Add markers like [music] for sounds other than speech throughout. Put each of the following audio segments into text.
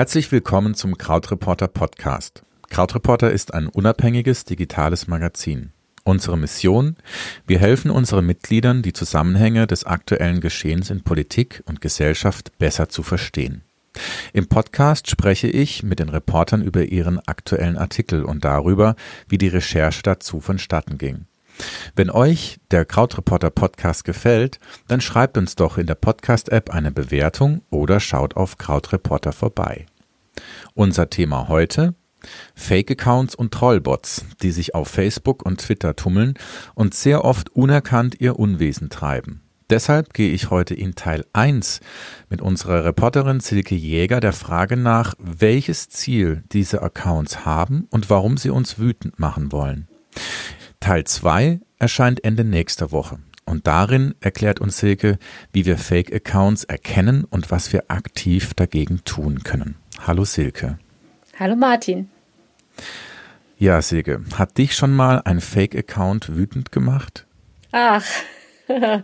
Herzlich willkommen zum Krautreporter Podcast. Krautreporter ist ein unabhängiges digitales Magazin. Unsere Mission? Wir helfen unseren Mitgliedern, die Zusammenhänge des aktuellen Geschehens in Politik und Gesellschaft besser zu verstehen. Im Podcast spreche ich mit den Reportern über ihren aktuellen Artikel und darüber, wie die Recherche dazu vonstatten ging. Wenn euch der Krautreporter Podcast gefällt, dann schreibt uns doch in der Podcast-App eine Bewertung oder schaut auf Krautreporter vorbei. Unser Thema heute Fake-Accounts und Trollbots, die sich auf Facebook und Twitter tummeln und sehr oft unerkannt ihr Unwesen treiben. Deshalb gehe ich heute in Teil 1 mit unserer Reporterin Silke Jäger der Frage nach, welches Ziel diese Accounts haben und warum sie uns wütend machen wollen. Teil 2 erscheint Ende nächster Woche. Und darin erklärt uns Silke, wie wir Fake-Accounts erkennen und was wir aktiv dagegen tun können. Hallo Silke. Hallo Martin. Ja, Silke, hat dich schon mal ein Fake-Account wütend gemacht? Ach. [laughs]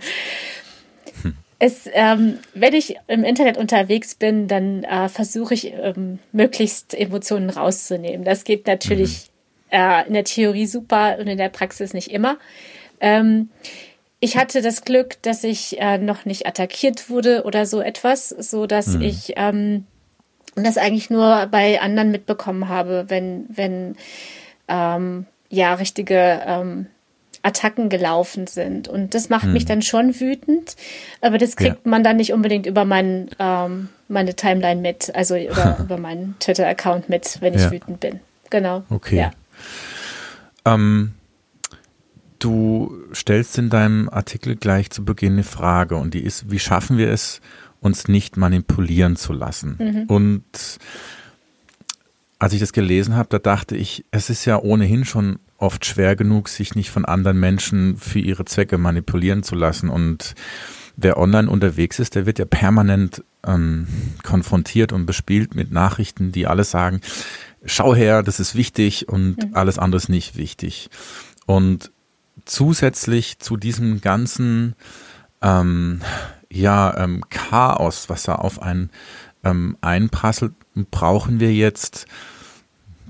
Es, ähm, wenn ich im Internet unterwegs bin, dann äh, versuche ich ähm, möglichst Emotionen rauszunehmen. Das geht natürlich mhm. äh, in der Theorie super und in der Praxis nicht immer. Ähm, ich hatte das Glück, dass ich äh, noch nicht attackiert wurde oder so etwas, so dass mhm. ich ähm, das eigentlich nur bei anderen mitbekommen habe, wenn wenn ähm, ja richtige ähm, Attacken gelaufen sind. Und das macht hm. mich dann schon wütend. Aber das kriegt ja. man dann nicht unbedingt über mein, ähm, meine Timeline mit, also über, [laughs] über meinen Twitter-Account mit, wenn ich ja. wütend bin. Genau. Okay. Ja. Ähm, du stellst in deinem Artikel gleich zu Beginn eine Frage und die ist, wie schaffen wir es, uns nicht manipulieren zu lassen? Mhm. Und als ich das gelesen habe, da dachte ich, es ist ja ohnehin schon oft schwer genug, sich nicht von anderen Menschen für ihre Zwecke manipulieren zu lassen. Und wer online unterwegs ist, der wird ja permanent ähm, konfrontiert und bespielt mit Nachrichten, die alle sagen, schau her, das ist wichtig und mhm. alles andere ist nicht wichtig. Und zusätzlich zu diesem ganzen ähm, ja, ähm, Chaos, was da auf einen ähm, einprasselt, brauchen wir jetzt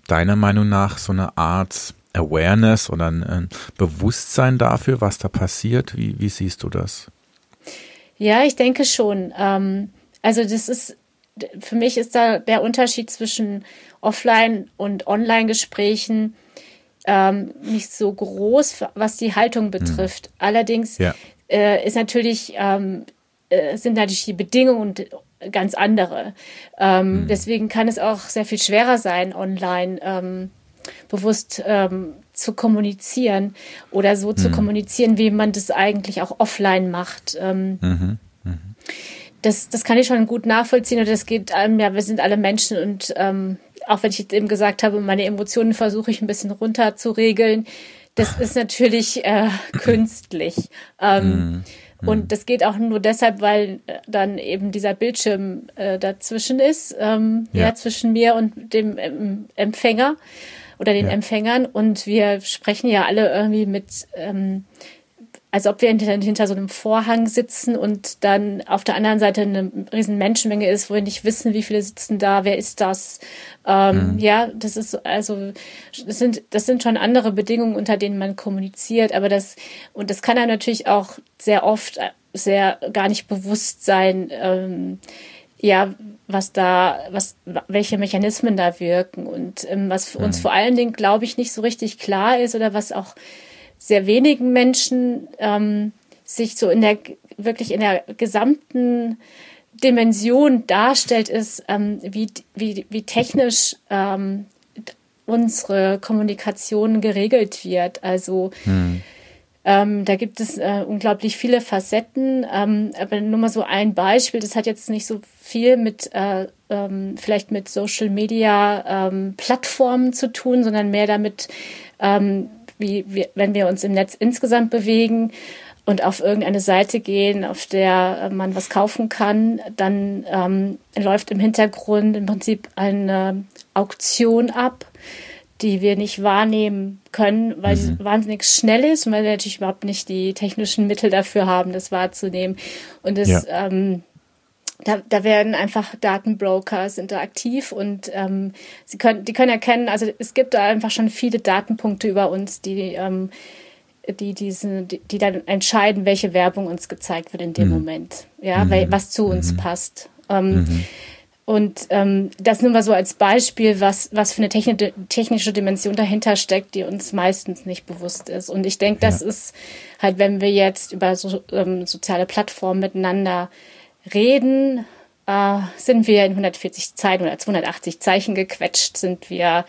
deiner Meinung nach so eine Art Awareness oder ein, ein Bewusstsein dafür, was da passiert? Wie, wie siehst du das? Ja, ich denke schon. Ähm, also das ist, für mich ist da der Unterschied zwischen Offline- und Online-Gesprächen ähm, nicht so groß, was die Haltung betrifft. Hm. Allerdings ja. äh, ist natürlich, ähm, äh, sind natürlich die Bedingungen ganz andere. Ähm, hm. Deswegen kann es auch sehr viel schwerer sein, online ähm, bewusst ähm, zu kommunizieren oder so mhm. zu kommunizieren, wie man das eigentlich auch offline macht. Ähm, mhm. Mhm. Das, das kann ich schon gut nachvollziehen und das geht einem, ja, wir sind alle Menschen und ähm, auch wenn ich jetzt eben gesagt habe, meine Emotionen versuche ich ein bisschen runter zu regeln, das [laughs] ist natürlich äh, künstlich. Ähm, mhm. Und mhm. das geht auch nur deshalb, weil äh, dann eben dieser Bildschirm äh, dazwischen ist, ähm, ja. ja. zwischen mir und dem ähm, Empfänger oder den ja. Empfängern. Und wir sprechen ja alle irgendwie mit, ähm, als ob wir hinter, so einem Vorhang sitzen und dann auf der anderen Seite eine riesen Menschenmenge ist, wo wir nicht wissen, wie viele sitzen da, wer ist das. Ähm, mhm. Ja, das ist also, das sind, das sind schon andere Bedingungen, unter denen man kommuniziert, aber das, und das kann einem natürlich auch sehr oft sehr gar nicht bewusst sein, ähm, ja, was da, was, welche Mechanismen da wirken und ähm, was für uns mhm. vor allen Dingen, glaube ich, nicht so richtig klar ist oder was auch sehr wenigen Menschen ähm, sich so in der wirklich in der gesamten Dimension darstellt, ist, ähm, wie, wie, wie technisch ähm, unsere Kommunikation geregelt wird. Also mhm. Ähm, da gibt es äh, unglaublich viele Facetten. Ähm, aber nur mal so ein Beispiel, das hat jetzt nicht so viel mit äh, ähm, vielleicht mit Social Media ähm, Plattformen zu tun, sondern mehr damit, ähm, wie, wie wenn wir uns im Netz insgesamt bewegen und auf irgendeine Seite gehen, auf der äh, man was kaufen kann, dann ähm, läuft im Hintergrund im Prinzip eine Auktion ab die wir nicht wahrnehmen können, weil mhm. sie wahnsinnig schnell ist und weil wir natürlich überhaupt nicht die technischen Mittel dafür haben, das wahrzunehmen. Und es ja. ähm, da, da werden einfach Datenbroker sind da aktiv und ähm, sie können, die können erkennen, also es gibt da einfach schon viele Datenpunkte über uns, die ähm, die diese, die, die, dann entscheiden, welche Werbung uns gezeigt wird in dem mhm. Moment, ja, mhm. was zu uns mhm. passt. Ähm, mhm. und ähm, das nur mal so als Beispiel, was, was für eine techni technische Dimension dahinter steckt, die uns meistens nicht bewusst ist. Und ich denke, das ja. ist halt, wenn wir jetzt über so, ähm, soziale Plattformen miteinander reden, äh, sind wir in 140 Zeichen oder 280 Zeichen gequetscht, sind wir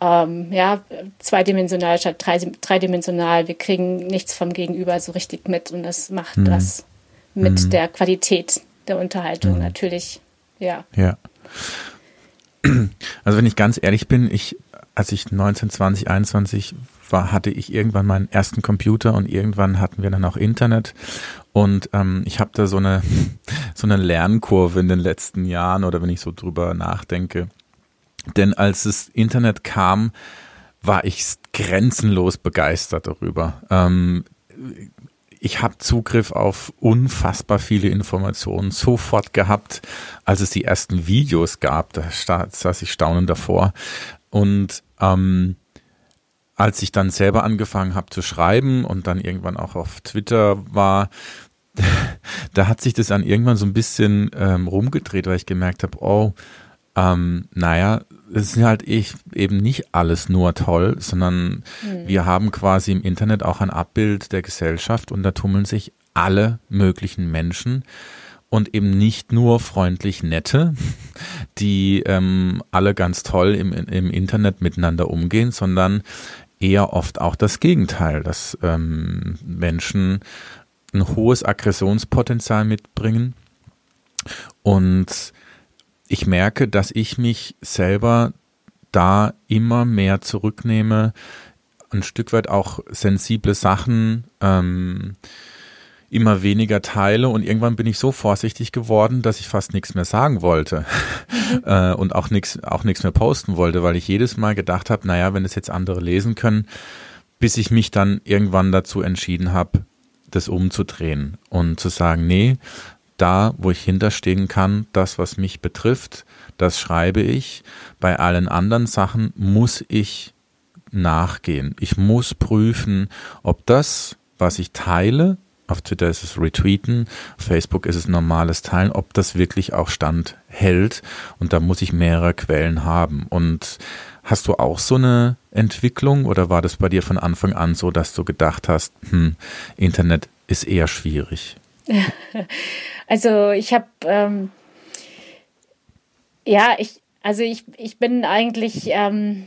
ähm, ja, zweidimensional statt drei, dreidimensional. Wir kriegen nichts vom Gegenüber so richtig mit und das macht mhm. das mit mhm. der Qualität der Unterhaltung mhm. natürlich, ja. Ja. Also wenn ich ganz ehrlich bin, ich, als ich 19, 20, 21 war, hatte ich irgendwann meinen ersten Computer und irgendwann hatten wir dann auch Internet und ähm, ich habe da so eine [laughs] so eine Lernkurve in den letzten Jahren oder wenn ich so drüber nachdenke. Denn als das Internet kam, war ich grenzenlos begeistert darüber. Ähm, ich habe Zugriff auf unfassbar viele Informationen sofort gehabt, als es die ersten Videos gab. Da saß ich staunend davor. Und ähm, als ich dann selber angefangen habe zu schreiben und dann irgendwann auch auf Twitter war, da hat sich das dann irgendwann so ein bisschen ähm, rumgedreht, weil ich gemerkt habe, oh, ähm, naja, es ist halt ich, eben nicht alles nur toll, sondern mhm. wir haben quasi im Internet auch ein Abbild der Gesellschaft und da tummeln sich alle möglichen Menschen und eben nicht nur freundlich nette, [laughs] die ähm, alle ganz toll im, im Internet miteinander umgehen, sondern eher oft auch das Gegenteil, dass ähm, Menschen ein hohes Aggressionspotenzial mitbringen. Und ich merke, dass ich mich selber da immer mehr zurücknehme, ein Stück weit auch sensible Sachen ähm, immer weniger teile. Und irgendwann bin ich so vorsichtig geworden, dass ich fast nichts mehr sagen wollte. Mhm. [laughs] äh, und auch nichts auch nichts mehr posten wollte, weil ich jedes Mal gedacht habe, naja, wenn es jetzt andere lesen können, bis ich mich dann irgendwann dazu entschieden habe, das umzudrehen und zu sagen, nee, da, wo ich hinterstehen kann, das, was mich betrifft, das schreibe ich. Bei allen anderen Sachen muss ich nachgehen. Ich muss prüfen, ob das, was ich teile, auf Twitter ist es Retweeten, auf Facebook ist es normales Teilen, ob das wirklich auch standhält. Und da muss ich mehrere Quellen haben. Und hast du auch so eine Entwicklung oder war das bei dir von Anfang an so, dass du gedacht hast, hm, Internet ist eher schwierig? [laughs] Also ich habe, ähm, ja, ich, also ich, ich bin eigentlich ähm,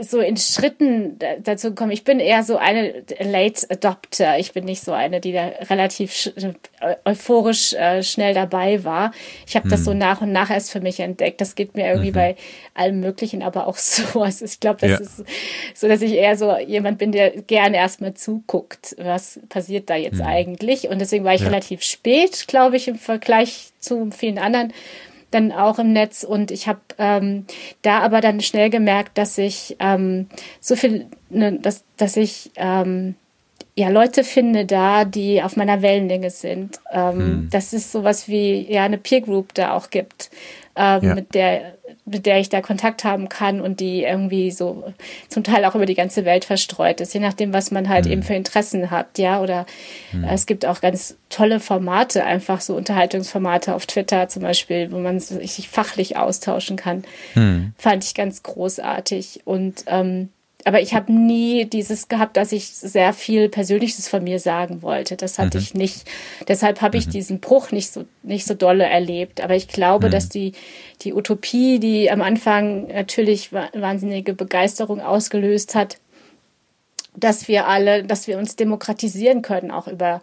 so in Schritten dazu gekommen. Ich bin eher so eine Late Adopter. Ich bin nicht so eine, die da relativ euphorisch äh, schnell dabei war. Ich habe hm. das so hm. nach und nach erst für mich entdeckt. Das geht mir irgendwie mhm. bei allem Möglichen, aber auch [laughs] so. Also ich glaube, das ja. ist so, dass ich eher so jemand bin, der gerne erstmal zuguckt, was passiert da jetzt mhm. eigentlich. Und deswegen war ich ja. relativ spät, glaube ich, im Vergleich zu vielen anderen dann auch im Netz und ich habe ähm, da aber dann schnell gemerkt, dass ich ähm, so viel, ne, dass, dass ich ähm, ja Leute finde da, die auf meiner Wellenlänge sind. Ähm, hm. Dass es sowas wie ja eine Peer Group da auch gibt, ähm, ja. mit der mit der ich da Kontakt haben kann und die irgendwie so zum Teil auch über die ganze Welt verstreut ist, je nachdem, was man halt mhm. eben für Interessen hat, ja. Oder mhm. es gibt auch ganz tolle Formate, einfach so Unterhaltungsformate auf Twitter zum Beispiel, wo man sich fachlich austauschen kann. Mhm. Fand ich ganz großartig. Und ähm, aber ich habe nie dieses gehabt, dass ich sehr viel Persönliches von mir sagen wollte. Das hatte mhm. ich nicht. Deshalb habe ich mhm. diesen Bruch nicht so nicht so dolle erlebt. Aber ich glaube, mhm. dass die die Utopie, die am Anfang natürlich wahnsinnige Begeisterung ausgelöst hat, dass wir alle, dass wir uns demokratisieren können, auch über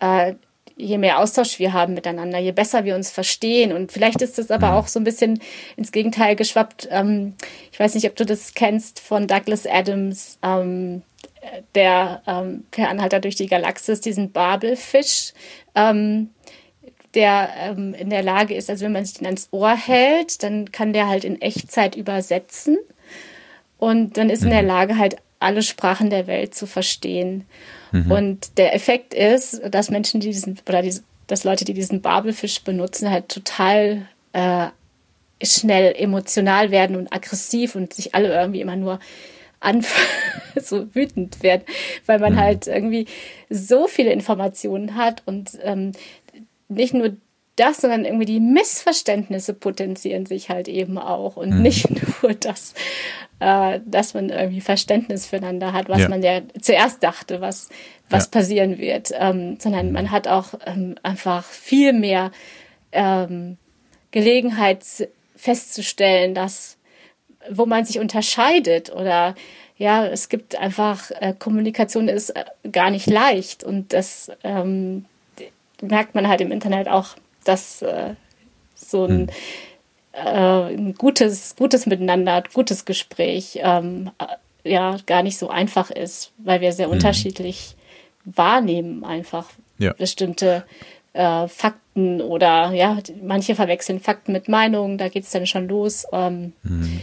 äh, je mehr Austausch wir haben miteinander, je besser wir uns verstehen. Und vielleicht ist es aber mhm. auch so ein bisschen ins Gegenteil geschwappt. Ähm, ich weiß nicht, ob du das kennst von Douglas Adams, ähm, der ähm, per Anhalter durch die Galaxis, diesen Babelfisch, ähm, der ähm, in der Lage ist, also wenn man sich den ans Ohr hält, dann kann der halt in Echtzeit übersetzen. Und dann ist in der mhm. Lage, halt alle Sprachen der Welt zu verstehen. Mhm. Und der Effekt ist, dass Menschen, die diesen, oder die, dass Leute, die diesen Babelfisch benutzen, halt total äh, schnell emotional werden und aggressiv und sich alle irgendwie immer nur [laughs] so wütend werden, weil man mhm. halt irgendwie so viele Informationen hat und ähm, nicht nur das, sondern irgendwie die Missverständnisse potenzieren sich halt eben auch und mhm. nicht [laughs] nur das, äh, dass man irgendwie Verständnis füreinander hat, was ja. man ja zuerst dachte, was, was ja. passieren wird, ähm, sondern mhm. man hat auch ähm, einfach viel mehr ähm, Gelegenheit festzustellen, dass wo man sich unterscheidet oder ja, es gibt einfach, äh, Kommunikation ist äh, gar nicht leicht und das ähm, merkt man halt im Internet auch, dass äh, so ein, hm. äh, ein, gutes, gutes Miteinander, gutes Gespräch ähm, äh, ja gar nicht so einfach ist, weil wir sehr hm. unterschiedlich wahrnehmen einfach ja. bestimmte äh, Fakten oder ja, manche verwechseln Fakten mit Meinungen, da geht es dann schon los. Ähm, hm.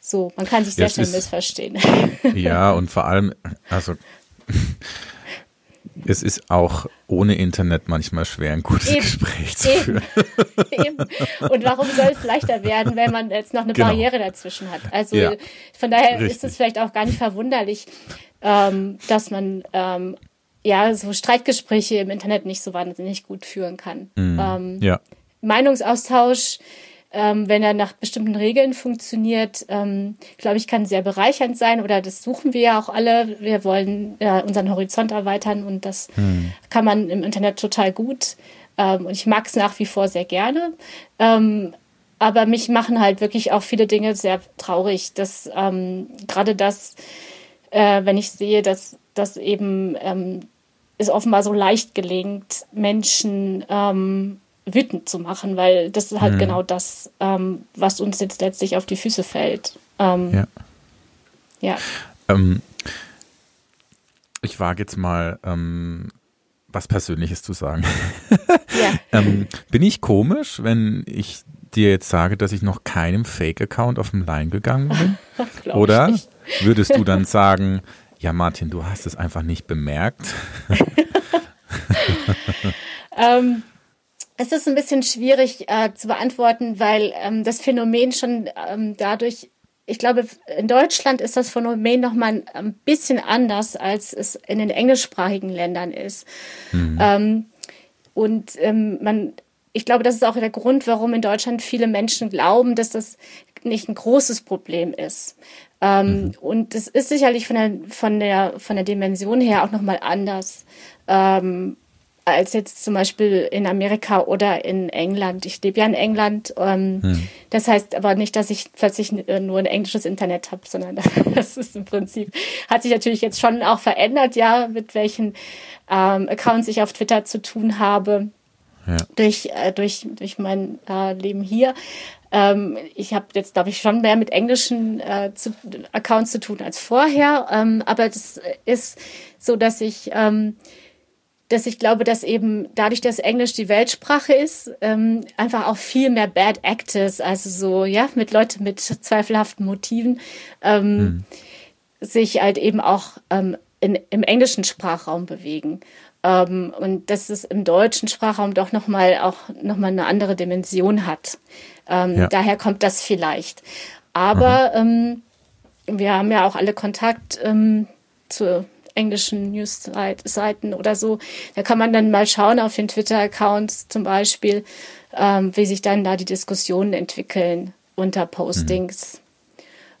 So, man kann sich sehr schnell missverstehen. [laughs] Ja, und vor allem, also es ist auch ohne Internet manchmal schwer, ein gutes eben, Gespräch zu eben, führen. [laughs] Eben. Und warum soll es leichter werden, wenn man jetzt noch eine genau. Barriere dazwischen hat? Also ja, von daher richtig. ist es vielleicht auch gar nicht verwunderlich, ähm, dass man ähm, ja so Streitgespräche im Internet nicht so wahnsinnig gut führen kann. Mhm. Ähm, ja. Meinungsaustausch ähm, wenn er nach bestimmten Regeln funktioniert, ähm, glaube ich, kann sehr bereichernd sein. Oder das suchen wir ja auch alle. Wir wollen äh, unseren Horizont erweitern und das hm. kann man im Internet total gut. Ähm, und ich mag es nach wie vor sehr gerne. Ähm, aber mich machen halt wirklich auch viele Dinge sehr traurig. Dass ähm, gerade das, äh, wenn ich sehe, dass, dass eben ähm, es offenbar so leicht gelingt, Menschen wütend zu machen, weil das ist halt mhm. genau das, ähm, was uns jetzt letztlich auf die Füße fällt. Ähm, ja. ja. Ähm, ich wage jetzt mal ähm, was Persönliches zu sagen. [laughs] ja. [laughs] Ähm, bin ich komisch, wenn ich dir jetzt sage, dass ich noch keinem Fake-Account auf dem Line gegangen bin? [laughs] Oder würdest du dann sagen, ja Martin, du hast es einfach nicht bemerkt? ähm, es ist ein bisschen schwierig äh, zu beantworten, weil ähm, das Phänomen schon ähm, dadurch, ich glaube, in Deutschland ist das Phänomen noch mal ein bisschen anders, als es in den englischsprachigen Ländern ist. Mhm. Ähm, und ähm, man, ich glaube, das ist auch der Grund, warum in Deutschland viele Menschen glauben, dass das nicht ein großes Problem ist. Ähm, mhm. Und es ist sicherlich von der, von der, von der Dimension her auch noch mal anders. Ähm, als jetzt zum Beispiel in Amerika oder in England. Ich lebe ja in England. Ähm, hm. Das heißt aber nicht, dass ich plötzlich äh, nur ein englisches Internet habe, sondern [laughs] das ist im Prinzip, hat sich natürlich jetzt schon auch verändert, ja, mit welchen ähm, Accounts ich auf Twitter zu tun habe. Ja. Durch, äh, durch, durch mein äh, Leben hier. Ähm, ich habe jetzt, glaube ich, schon mehr mit englischen äh, zu, Accounts zu tun als vorher. Ähm, aber das ist so, dass ich ähm, dass ich glaube, dass eben dadurch, dass Englisch die Weltsprache ist, ähm, einfach auch viel mehr Bad Actors, also so, ja, mit Leuten mit zweifelhaften Motiven, ähm, hm. sich halt eben auch ähm, in, im englischen Sprachraum bewegen. Ähm, und dass es im deutschen Sprachraum doch nochmal auch nochmal eine andere Dimension hat. Ähm, ja. Daher kommt das vielleicht. Aber ähm, wir haben ja auch alle Kontakt zu englischen News-Seiten oder so. Da kann man dann mal schauen auf den Twitter-Accounts zum Beispiel, ähm, wie sich dann da die Diskussionen entwickeln unter Postings.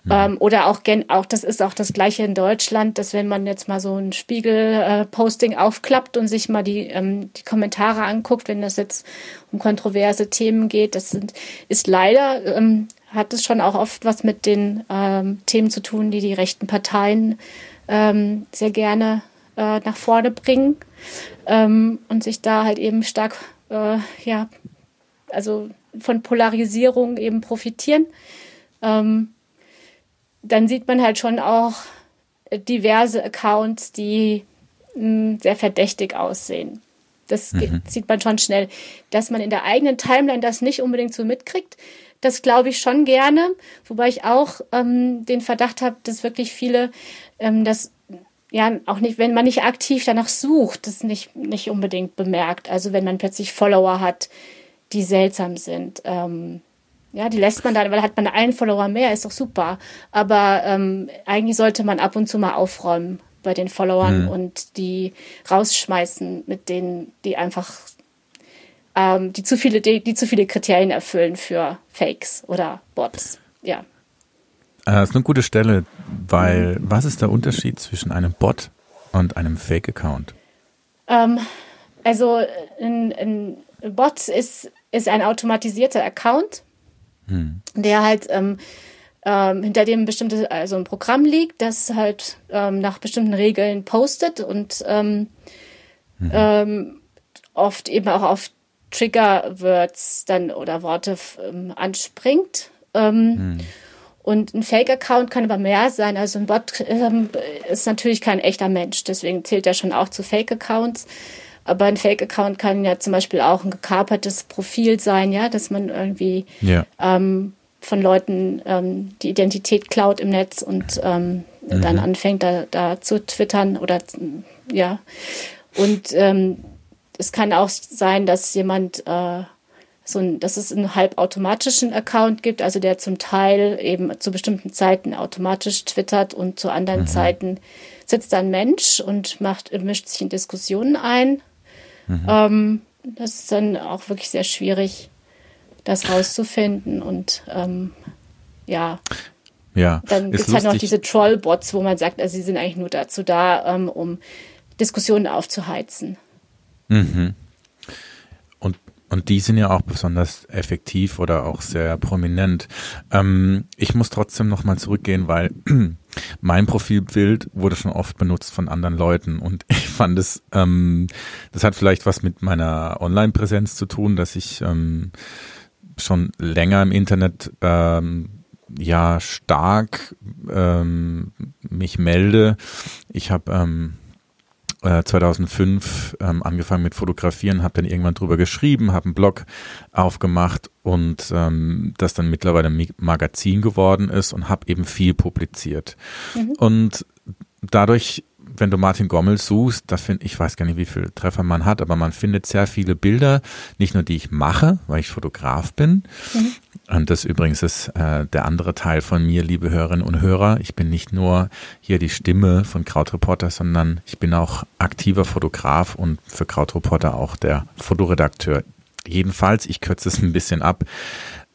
Mhm. Ähm, oder auch, auch, das ist auch das Gleiche in Deutschland, dass wenn man jetzt mal so ein Spiegel-Posting äh, aufklappt und sich mal die, ähm, die Kommentare anguckt, wenn das jetzt um kontroverse Themen geht, das sind, ist leider, ähm, hat es schon auch oft was mit den ähm, Themen zu tun, die die rechten Parteien ähm, sehr gerne äh, nach vorne bringen ähm, und sich da halt eben stark, äh, ja, also von Polarisierung eben profitieren. Ähm, dann sieht man halt schon auch diverse Accounts, die mh, hm, sehr verdächtig aussehen. Das mhm. sieht man schon schnell. Dass man in der eigenen Timeline das nicht unbedingt so mitkriegt, das glaube ich schon gerne. Wobei ich auch ähm, den Verdacht habe, dass wirklich viele ähm, das ja, auch nicht, wenn man nicht aktiv danach sucht, das nicht, nicht unbedingt bemerkt. Also wenn man plötzlich Follower hat, die seltsam sind. Ähm, ja, die lässt man dann, weil hat man einen Follower mehr, ist doch super. Aber ähm, eigentlich sollte man ab und zu mal aufräumen bei den Followern mhm. und die rausschmeißen mit denen, die einfach ähm, die zu viele, die, die zu viele Kriterien erfüllen für Fakes oder Bots. Ja. Äh, das ist eine gute Stelle, weil was ist der Unterschied zwischen einem Bot und einem Fake-Account? Ähm, also ein, ein, Bot ist, ist ein automatisierter Account, hm. der halt ähm, ähm, hinter dem bestimmte, also ein Programm liegt, das halt ähm, nach bestimmten Regeln postet und ähm, oft eben auch auf Trigger-Words dann oder Worte ähm, anspringt. Ähm, mhm. Und ein Fake-Account kann aber mehr sein. Also ein Bot ähm, ist natürlich kein echter Mensch, deswegen zählt er schon auch zu Fake-Accounts. Aber ein Fake-Account kann ja zum Beispiel auch ein gekapertes Profil sein, ja, dass man irgendwie ja. ähm, von Leuten ähm, die Identität klaut im Netz und ähm, mhm. dann anfängt da, da zu twittern oder ja. Und ähm, es kann auch sein, dass jemand äh, so ein, dass es einen halbautomatischen Account gibt, also der zum Teil eben zu bestimmten Zeiten automatisch twittert und zu anderen mhm. Zeiten sitzt ein Mensch und macht, mischt sich in Diskussionen ein. Mhm. Ähm, das ist dann auch wirklich sehr schwierig, das rauszufinden und ähm, ja. Ja. Dann gibt es halt noch diese Trollbots, wo man sagt, also sie sind eigentlich nur dazu da, ähm, um Diskussionen aufzuheizen. Mhm. Und die sind ja auch besonders effektiv oder auch sehr prominent. Ähm, ich muss trotzdem nochmal zurückgehen, weil [clears throat] mein Profilbild wurde schon oft benutzt von anderen Leuten und [laughs] ich fand es, ähm, das hat vielleicht was mit meiner Online-Präsenz zu tun, dass ich ähm, schon länger im Internet ähm, ja stark ähm, mich melde. Ich habe ähm, 2005 äh, ähm, angefangen mit Fotografieren, habe dann irgendwann drüber geschrieben, habe einen Blog aufgemacht und ähm, das dann mittlerweile ein Magazin geworden ist und habe eben viel publiziert. Mhm. Und dadurch wenn du Martin Gommel suchst, da finde ich weiß gar nicht, wie viele Treffer man hat, aber man findet sehr viele Bilder, nicht nur die ich mache, weil ich Fotograf bin, mhm. Und das übrigens ist äh, der andere Teil von mir, liebe Hörerinnen und Hörer. Ich bin nicht nur hier die Stimme von Krautreporter, sondern ich bin auch aktiver Fotograf und für Krautreporter auch der Fotoredakteur. Jedenfalls, ich kürze es ein bisschen ab,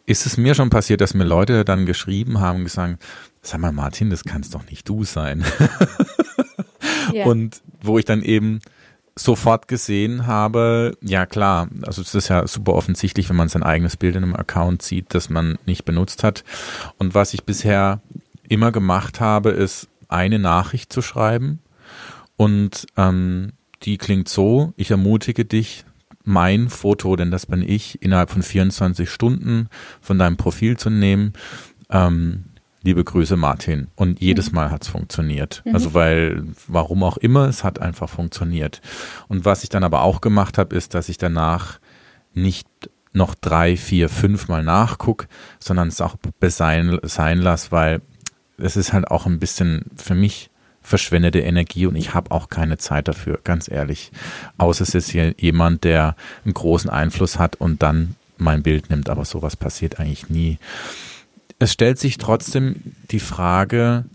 ist es mir schon passiert, dass mir Leute dann geschrieben haben und gesagt, sag mal Martin, das kannst doch nicht du sein. [laughs] ja. Und wo ich dann eben sofort gesehen habe, ja klar, also es ist ja super offensichtlich, wenn man sein eigenes Bild in einem Account sieht, das man nicht benutzt hat. Und was ich bisher immer gemacht habe, ist eine Nachricht zu schreiben und ähm, die klingt so, ich ermutige dich, mein Foto, denn das bin ich, innerhalb von 24 Stunden von deinem Profil zu nehmen. Ähm, Liebe Grüße, Martin. Und jedes mhm. Mal hat's funktioniert. Mhm. Also weil, warum auch immer, es hat einfach funktioniert. Und was ich dann aber auch gemacht habe, ist, dass ich danach nicht noch drei, vier, fünf Mal nachguck, sondern es auch sein, sein lasse, weil es ist halt auch ein bisschen für mich verschwendete Energie und ich habe auch keine Zeit dafür, ganz ehrlich. Außer es ist hier jemand, der einen großen Einfluss hat und dann mein Bild nimmt, aber sowas passiert eigentlich nie es stellt sich trotzdem die Frage,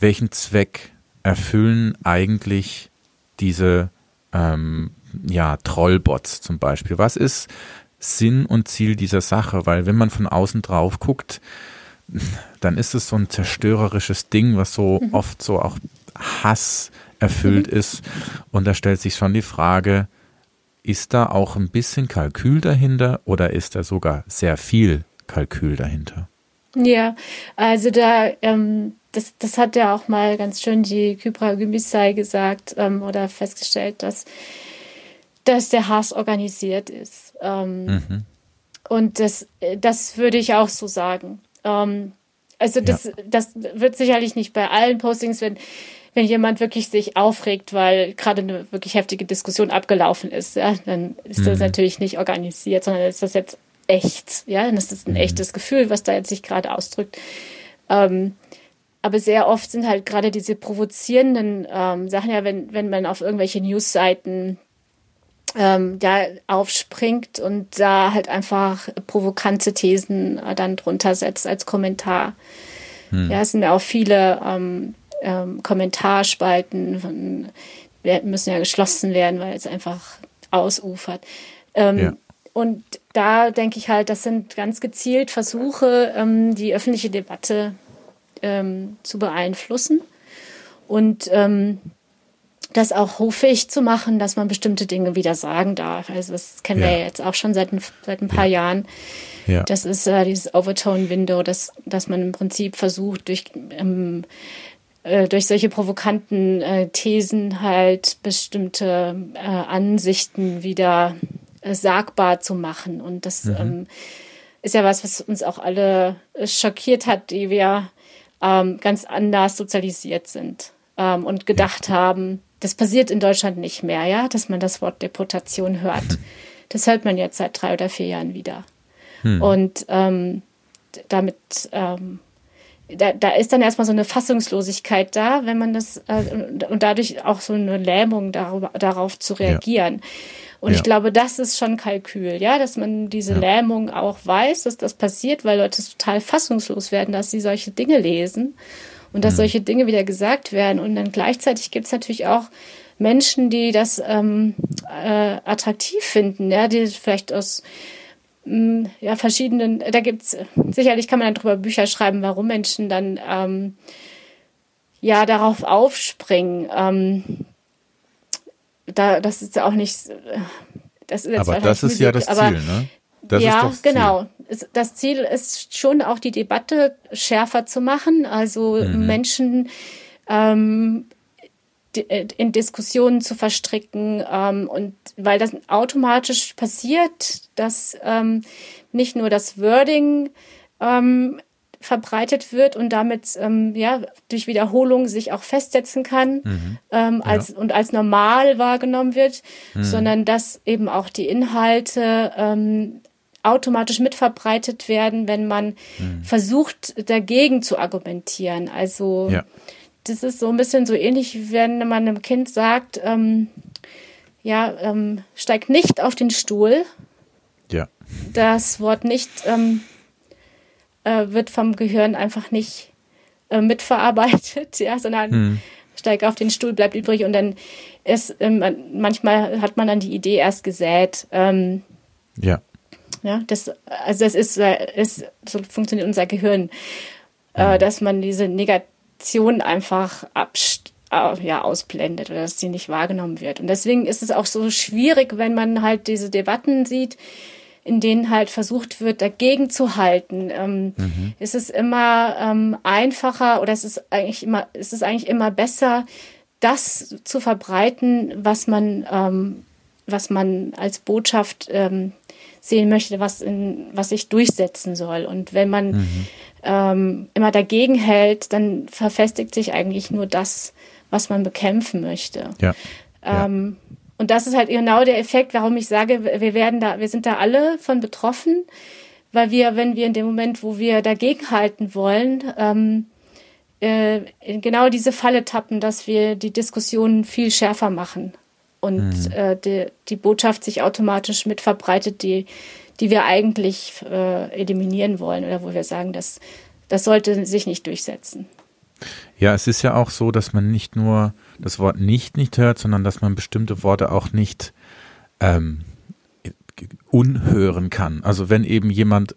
welchen Zweck erfüllen eigentlich diese ähm, ja, Trollbots zum Beispiel? Was ist Sinn und Ziel dieser Sache? Weil wenn man von außen drauf guckt, dann ist es so ein zerstörerisches Ding, was so mhm. oft so auch Hass erfüllt mhm. ist. Und da stellt sich schon die Frage, ist da auch ein bisschen Kalkül dahinter oder ist da sogar sehr viel Kalkül dahinter? Ja, also da, ähm, das, das hat ja auch mal ganz schön die Kybra Gümüşay gesagt ähm, oder festgestellt, dass, dass der Hass organisiert ist. Ähm, mhm. Und das, das würde ich auch so sagen. Ähm, also das, ja. das wird sicherlich nicht bei allen Postings, wenn, wenn jemand wirklich sich aufregt, weil gerade eine wirklich heftige Diskussion abgelaufen ist, ja, dann ist das mhm. natürlich nicht organisiert, sondern ist das jetzt echt. Ja, dann ist das ein mhm. echtes Gefühl, was da jetzt sich gerade ausdrückt. Ähm, aber sehr oft sind halt gerade diese provozierenden ähm, Sachen ja, wenn, wenn man auf irgendwelche Newsseiten ähm, da aufspringt und da halt einfach provokante Thesen äh, dann drunter setzt als Kommentar. Hm. Ja, es sind ja auch viele ähm, ähm, Kommentarspalten von, müssen ja geschlossen werden, weil es einfach ausufert. Ähm, ja. Und da denke ich halt, das sind ganz gezielt Versuche, ähm, die öffentliche Debatte ähm, zu beeinflussen und ähm, das auch hoffähig zu machen, dass man bestimmte Dinge wieder sagen darf. Also das kennen ja. wir jetzt auch schon seit ein, seit ein paar ja. Jahren. Ja. Das ist äh, dieses Overtone-Window, dass, dass man im Prinzip versucht, durch, ähm, äh, durch solche provokanten äh, Thesen halt bestimmte äh, Ansichten wieder sagbar zu machen. Und das mhm. ähm, ist ja was, was uns auch alle äh, schockiert hat, die wir ähm, ganz anders sozialisiert sind ähm, und gedacht ja. haben, das passiert in Deutschland nicht mehr, ja, dass man das Wort Deportation hört. Mhm. Das hört man jetzt seit drei oder vier Jahren wieder. Hm. Und ähm, damit ähm, da, da ist dann erstmal so eine Fassungslosigkeit da, wenn man das äh, und dadurch auch so eine Lähmung darüber, darauf zu reagieren. Ja. Und ja. ich glaube, das ist schon Kalkül, ja, dass man diese ja. Lähmung auch weiß, dass das passiert, weil Leute total fassungslos werden, dass sie solche Dinge lesen und dass mhm. solche Dinge wieder gesagt werden. Und dann gleichzeitig gibt es natürlich auch Menschen, die das ähm, äh, attraktiv finden, ja, die vielleicht aus mm, ja, verschiedenen, da gibt es, sicherlich kann man dann drüber Bücher schreiben, warum Menschen dann ähm, ja darauf aufspringen. Ähm, da, das ist ja auch nicht, das ist jetzt aber das ist Musik, ja das Ziel, ne? Das ja, genau. Das Ziel ist schon auch die Debatte schärfer zu machen, also mhm. Menschen ähm, äh, in Diskussionen zu verstricken ähm, und weil das automatisch passiert, dass ähm, nicht nur das Wording ähm, verbreitet wird und damit ähm, ja durch Wiederholung sich auch festsetzen kann mhm. ähm, als ja. und als normal wahrgenommen wird, mhm. sondern dass eben auch die Inhalte ähm, automatisch mitverbreitet werden, wenn man mhm. versucht dagegen zu argumentieren. Also ja. das ist so ein bisschen so ähnlich, wenn man einem Kind sagt, ähm, ja, ähm, steig nicht auf den Stuhl. Ja. Das Wort nicht ähm, äh, wird vom Gehirn einfach nicht äh, mitverarbeitet, [laughs] ja, sondern hm. steig auf den Stuhl, bleibt übrig und dann ist ähm, manchmal hat man dann die Idee erst gesät. Ähm, ja. Ja, das, also das ist, äh, ist so funktioniert unser Gehirn, äh, hm. dass man diese Negation einfach abst äh, ja, ausblendet oder dass sie nicht wahrgenommen wird. Und deswegen ist es auch so schwierig, wenn man halt diese Debatten sieht, in denen halt versucht wird, dagegen zu halten. Ähm, mhm. Ist es immer ähm, einfacher oder ist es eigentlich immer, ist es eigentlich immer besser, das zu verbreiten, was man, ähm, was man als Botschaft ähm, sehen möchte, was, in, was sich durchsetzen soll. Und wenn man mhm. ähm, immer dagegen hält, dann verfestigt sich eigentlich nur das, was man bekämpfen möchte. Ja. Ähm, ja. Und das ist halt genau der Effekt, warum ich sage, wir werden da, wir sind da alle von betroffen, weil wir, wenn wir in dem Moment, wo wir dagegen halten wollen, ähm, äh, in genau diese Falle tappen, dass wir die Diskussion viel schärfer machen und mhm. äh, die, die Botschaft sich automatisch mit verbreitet, die, die wir eigentlich äh, eliminieren wollen oder wo wir sagen, dass das sollte sich nicht durchsetzen. Ja, es ist ja auch so, dass man nicht nur das Wort nicht nicht hört, sondern dass man bestimmte Worte auch nicht ähm, unhören kann. Also wenn eben jemand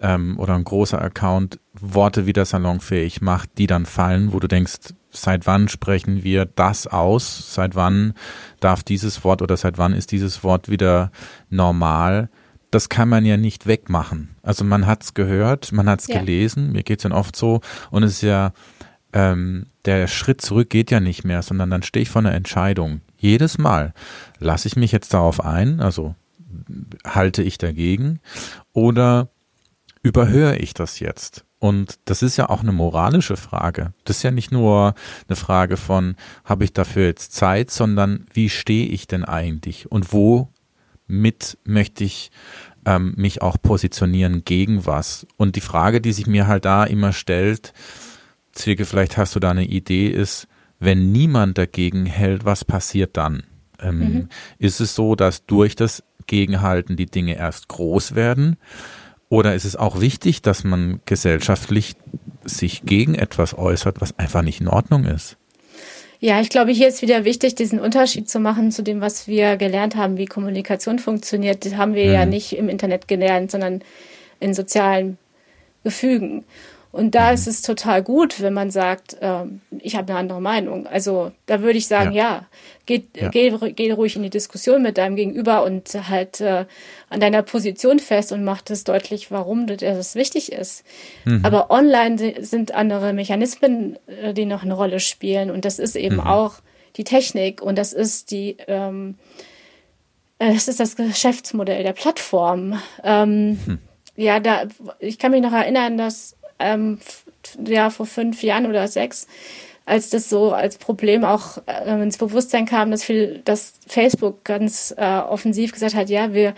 ähm, oder ein großer Account Worte wieder salonfähig macht, die dann fallen, wo du denkst, seit wann sprechen wir das aus? Seit wann darf dieses Wort oder seit wann ist dieses Wort wieder normal? Das kann man ja nicht wegmachen. Also man hat es gehört, man hat es ja. gelesen, mir geht es dann oft so und es ist ja ähm, der Schritt zurück geht ja nicht mehr, sondern dann stehe ich vor einer Entscheidung. Jedes Mal lasse ich mich jetzt darauf ein, also halte ich dagegen oder überhöre ich das jetzt? Und das ist ja auch eine moralische Frage. Das ist ja nicht nur eine Frage von, habe ich dafür jetzt Zeit, sondern wie stehe ich denn eigentlich und womit möchte ich ähm, mich auch positionieren gegen was? Und die Frage, die sich mir halt da immer stellt, Zirke, vielleicht hast du da eine Idee, ist, wenn niemand dagegen hält, was passiert dann? Ähm, mhm. Ist es so, dass durch das Gegenhalten die Dinge erst groß werden? Oder ist es auch wichtig, dass man gesellschaftlich sich gegen etwas äußert, was einfach nicht in Ordnung ist? Ja, ich glaube, hier ist wieder wichtig, diesen Unterschied zu machen zu dem, was wir gelernt haben, wie Kommunikation funktioniert. Das haben wir mhm. ja nicht im Internet gelernt, sondern in sozialen Gefügen. Und da ist es total gut, wenn man sagt, ähm, ich habe eine andere Meinung. Also da würde ich sagen, ja, ja geht, ja. Geh, geh ruhig in die Diskussion mit deinem Gegenüber und halt äh, an deiner Position fest und mach das deutlich, warum das wichtig ist. Mhm. Aber online sind andere Mechanismen, äh, die noch eine Rolle spielen. Und das ist eben mhm. auch die Technik und das ist die ähm, äh, das ist das Geschäftsmodell der Plattform. Ähm, hm. Ja, da, ich kann mich noch erinnern, dass ähm, ja vor fünf Jahren oder sechs, als das so als Problem auch äh, ins Bewusstsein kam, dass viel, dass Facebook ganz äh, offensiv gesagt hat, ja, wir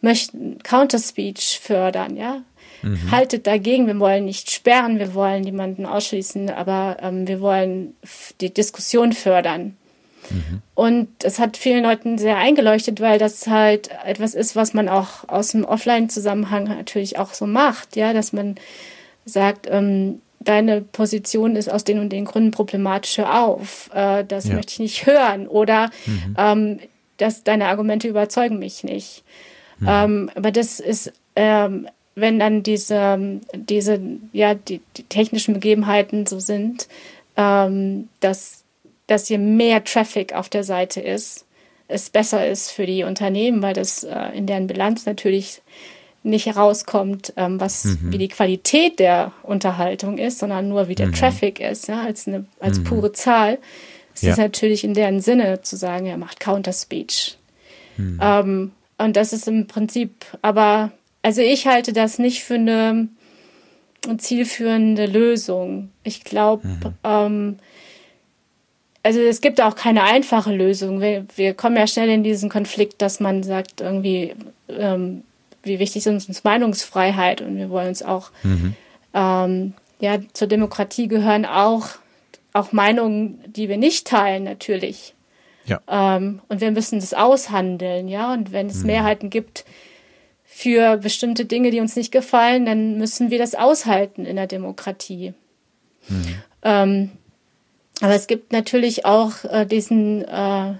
möchten Counter-Speech fördern, ja. Mhm. Haltet dagegen, wir wollen nicht sperren, wir wollen niemanden ausschließen, aber ähm, wir wollen die Diskussion fördern. Mhm. Und es hat vielen Leuten sehr eingeleuchtet, weil das halt etwas ist, was man auch aus dem Offline-Zusammenhang natürlich auch so macht, ja, dass man sagt, ähm, deine Position ist aus den und den Gründen problematisch, hör auf, äh, das ja. möchte ich nicht hören oder mhm. ähm, dass deine Argumente überzeugen mich nicht. Mhm. Ähm, aber das ist, ähm, wenn dann diese, diese ja, die, die technischen Begebenheiten so sind, ähm, dass, dass je mehr Traffic auf der Seite ist, es besser ist für die Unternehmen, weil das äh, in deren Bilanz natürlich nicht herauskommt, ähm, was mhm. wie die Qualität der Unterhaltung ist, sondern nur wie der mhm. Traffic ist, ja, als eine als mhm. pure Zahl, ist ja. es natürlich in deren Sinne zu sagen, er macht Counter-Speech. Mhm. Ähm, und das ist im Prinzip, aber also ich halte das nicht für eine zielführende Lösung. Ich glaube, mhm. ähm, also es gibt auch keine einfache Lösung. Wir, wir kommen ja schnell in diesen Konflikt, dass man sagt, irgendwie ähm, wie wichtig ist uns Meinungsfreiheit und wir wollen uns auch, mhm. ähm, ja, zur Demokratie gehören auch, auch Meinungen, die wir nicht teilen, natürlich. Ja. Ähm, und wir müssen das aushandeln, ja. Und wenn es mhm. Mehrheiten gibt für bestimmte Dinge, die uns nicht gefallen, dann müssen wir das aushalten in der Demokratie. Mhm. Ähm, aber es gibt natürlich auch äh, diesen äh,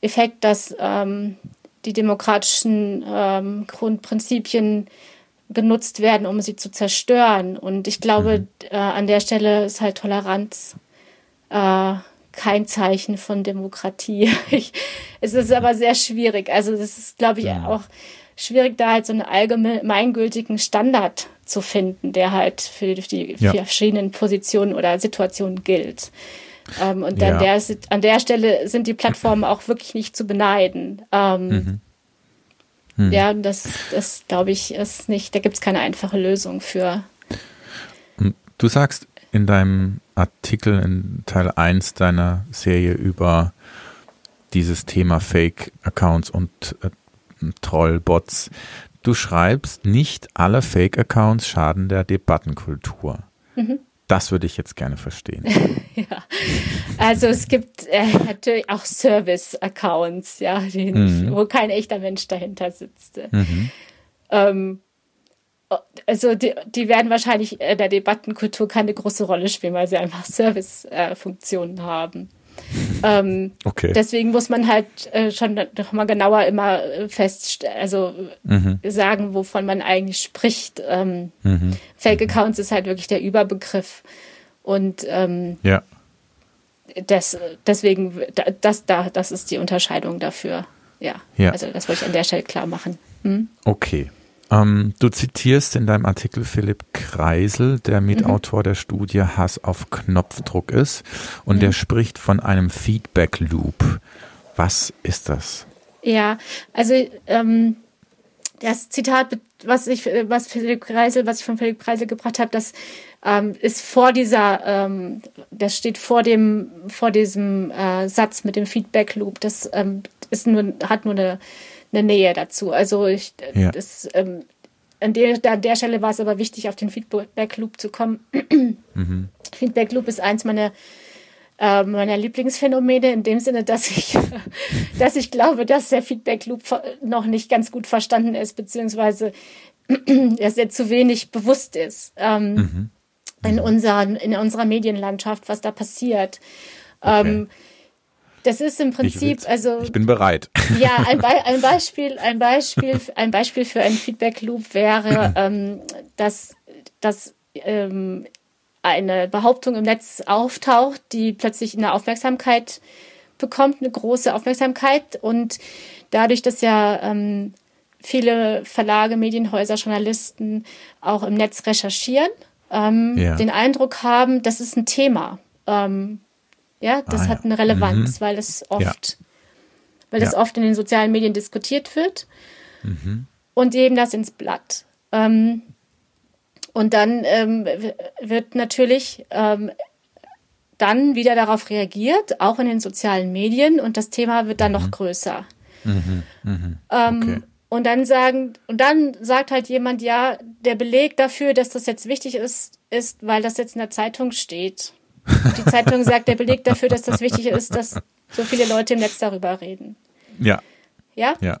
Effekt, dass ähm, die demokratischen ähm, Grundprinzipien genutzt werden, um sie zu zerstören. Und ich glaube, mhm. äh, an der Stelle ist halt Toleranz äh, kein Zeichen von Demokratie. [laughs] Ich, es ist aber sehr schwierig. Also das ist, glaube ich, ja. auch schwierig, da halt so einen allgemeingültigen Standard zu finden, der halt für die, für ja. verschiedenen Positionen oder Situationen gilt. Ähm, und ja. an, der, an der Stelle sind die Plattformen auch wirklich nicht zu beneiden. Ähm, mhm. Mhm. Ja, das, das glaube ich, ist nicht, da gibt es keine einfache Lösung für. Du sagst in deinem Artikel in Teil 1 deiner Serie über dieses Thema Fake-Accounts und äh, Trollbots, du schreibst, nicht alle Fake-Accounts schaden der Debattenkultur. Mhm. Das würde ich jetzt gerne verstehen. [laughs] ja. Also es gibt äh, natürlich auch Service-Accounts, ja, die, mhm. wo kein echter Mensch dahinter sitzt. Mhm. Ähm, also die, die, werden wahrscheinlich in der Debattenkultur keine große Rolle spielen, weil sie einfach Service-Funktionen äh, haben. Ähm, okay. Deswegen muss man halt äh, schon noch mal genauer immer äh, fest, also mhm. sagen, wovon man eigentlich spricht. Ähm, mhm. Fake Accounts ist halt wirklich der Überbegriff und ähm, ja. Das, deswegen, das, da, das ist die Unterscheidung dafür. Ja. ja. Also das wollte ich an der Stelle klar machen. Hm? Okay. Ähm, du zitierst in deinem Artikel Philipp Kreisel, der Mitautor mhm. der Studie Hass auf Knopfdruck ist, und mhm. der spricht von einem Feedback Loop. Was ist das? Ja, also ähm, das Zitat, was ich, was Philipp Kreisel, was ich von Philipp Kreisel gebracht habe, das ähm, ist vor dieser, ähm, das steht vor dem, vor diesem äh, Satz mit dem Feedback Loop. Das ähm, ist nur, hat nur eine eine Nähe dazu. Also ich, ja. das, ähm, an der, an der Stelle war es aber wichtig, auf den Feedback Loop zu kommen. Mhm. Feedback Loop ist eins meiner äh, meiner Lieblingsphänomene in dem Sinne, dass ich, [laughs] dass ich glaube, dass der Feedback Loop noch nicht ganz gut verstanden ist, beziehungsweise [clears throat] dass er zu wenig bewusst ist ähm, mhm. in, unseren, in unserer Medienlandschaft, was da passiert. Okay. Ähm, das ist im Prinzip, ich also. Ich bin bereit. Ja, ein, Be [laughs] ein Beispiel, ein Beispiel, ein Beispiel für einen Feedback Loop wäre, [clears throat] ähm, dass, dass ähm, eine Behauptung im Netz auftaucht, die plötzlich eine Aufmerksamkeit bekommt, eine große Aufmerksamkeit. Und dadurch, dass ja ähm, viele Verlage, Medienhäuser, Journalisten auch im Netz recherchieren, ähm, ja. den Eindruck haben, das ist ein Thema. Ähm, ja, das ah, hat eine Relevanz, mhm. weil es oft, ja. weil das oft in den sozialen Medien diskutiert wird. Mhm. Und geben das ins Blatt. Ähm, und dann ähm, wird natürlich ähm, dann wieder darauf reagiert, auch in den sozialen Medien, und das Thema wird dann mhm. noch größer. Mhm. Mhm. Ähm, okay. Und dann sagen, und dann sagt halt jemand, ja, der Beleg dafür, dass das jetzt wichtig ist, ist, weil das jetzt in der Zeitung steht. Die Zeitung sagt, der Beleg dafür, dass das wichtig ist, dass so viele Leute im Netz darüber reden. Ja. Ja? Ja.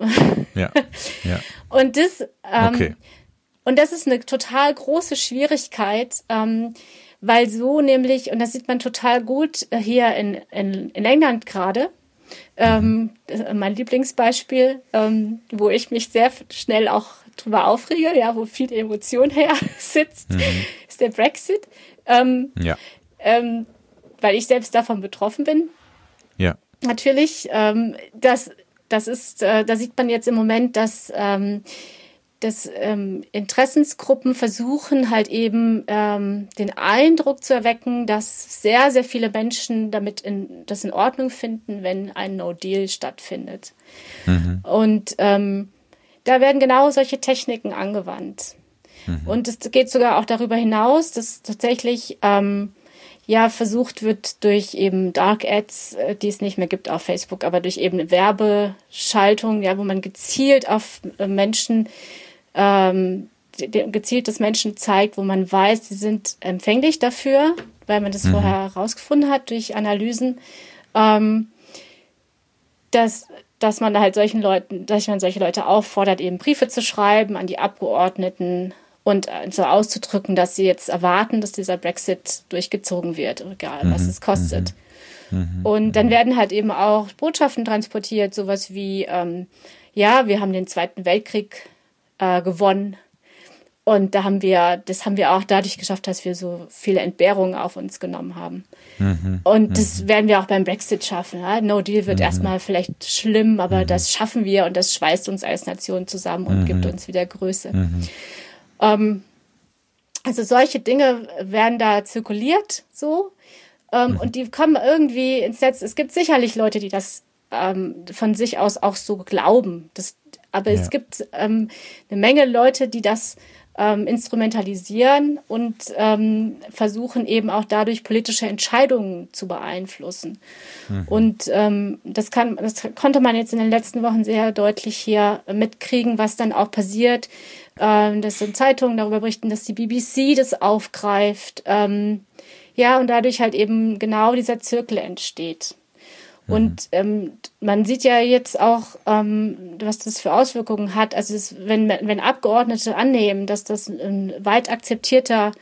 ja. ja. Und das, ähm, okay. Und das ist eine total große Schwierigkeit, ähm, weil so nämlich, und das sieht man total gut äh, hier in, in, in England gerade, ähm, mein Lieblingsbeispiel, ähm, wo ich mich sehr schnell auch drüber aufrege, ja, wo viel Emotion her [laughs] sitzt, mhm. ist der Brexit. Ähm, ja. Ähm, weil ich selbst davon betroffen bin. Ja. Natürlich, ähm, das, das ist, äh, da sieht man jetzt im Moment, dass ähm, dass ähm, Interessensgruppen versuchen halt eben ähm, den Eindruck zu erwecken, dass sehr, sehr viele Menschen damit in, das in Ordnung finden, wenn ein No-Deal stattfindet. Mhm. Und ähm, da werden genau solche Techniken angewandt. Mhm. Und es geht sogar auch darüber hinaus, dass tatsächlich ähm, ja versucht wird durch eben Dark Ads, äh, die es nicht mehr gibt auf Facebook, aber durch eben Werbeschaltung, ja, wo man gezielt auf äh, Menschen ähm, gezielt das Menschen zeigt, wo man weiß, sie sind empfänglich dafür, weil man das mhm. vorher herausgefunden hat durch Analysen, ähm, dass, dass man halt solchen Leuten, dass man solche Leute auffordert, eben Briefe zu schreiben an die Abgeordneten und äh, so auszudrücken, dass sie jetzt erwarten, dass dieser Brexit durchgezogen wird, egal was mhm. es kostet. Mhm. mhm. Und dann werden halt eben auch Botschaften transportiert, sowas wie, ähm, ja, wir haben den Zweiten Weltkrieg äh, gewonnen. Und da haben wir, das haben wir auch dadurch geschafft, dass wir so viele Entbehrungen auf uns genommen haben. Mhm. Und mhm. das werden wir auch beim Brexit schaffen. Ja? No Deal wird mhm. erstmal vielleicht schlimm, aber mhm. das schaffen wir und das schweißt uns als Nation zusammen und gibt mhm. uns wieder Größe. Mhm. Ähm, also solche Dinge werden da zirkuliert so. Ähm, und die kommen irgendwie ins Netz. Es gibt sicherlich Leute, die das ähm, von sich aus auch so glauben. Das aber ja. es gibt ähm, eine Menge Leute, die das ähm, instrumentalisieren und ähm, versuchen eben auch dadurch politische Entscheidungen zu beeinflussen. Mhm. Und ähm, das kann, das konnte man jetzt in den letzten Wochen sehr deutlich hier mitkriegen, was dann auch passiert. Ähm, dass in Zeitungen darüber berichten, dass die BBC das aufgreift. Ähm, ja, und dadurch halt eben genau dieser Zirkel entsteht. Und mhm. ähm, man sieht ja jetzt auch, ähm, was das für Auswirkungen hat. Also es, wenn, wenn Abgeordnete annehmen, dass das ein weit akzeptierter